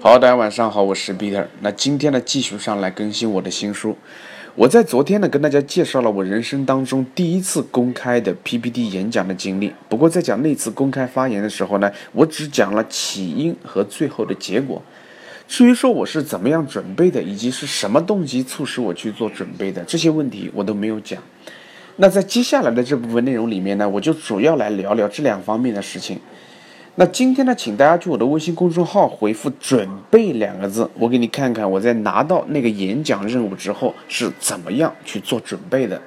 好，大家晚上好，我是彼得。那今天呢，继续上来更新我的新书。我在昨天呢，跟大家介绍了我人生当中第一次公开的 PPT 演讲的经历。不过在讲那次公开发言的时候呢，我只讲了起因和最后的结果。至于说我是怎么样准备的，以及是什么动机促使我去做准备的，这些问题我都没有讲。那在接下来的这部分内容里面呢，我就主要来聊聊这两方面的事情。那今天呢，请大家去我的微信公众号回复“准备”两个字，我给你看看我在拿到那个演讲任务之后是怎么样去做准备的。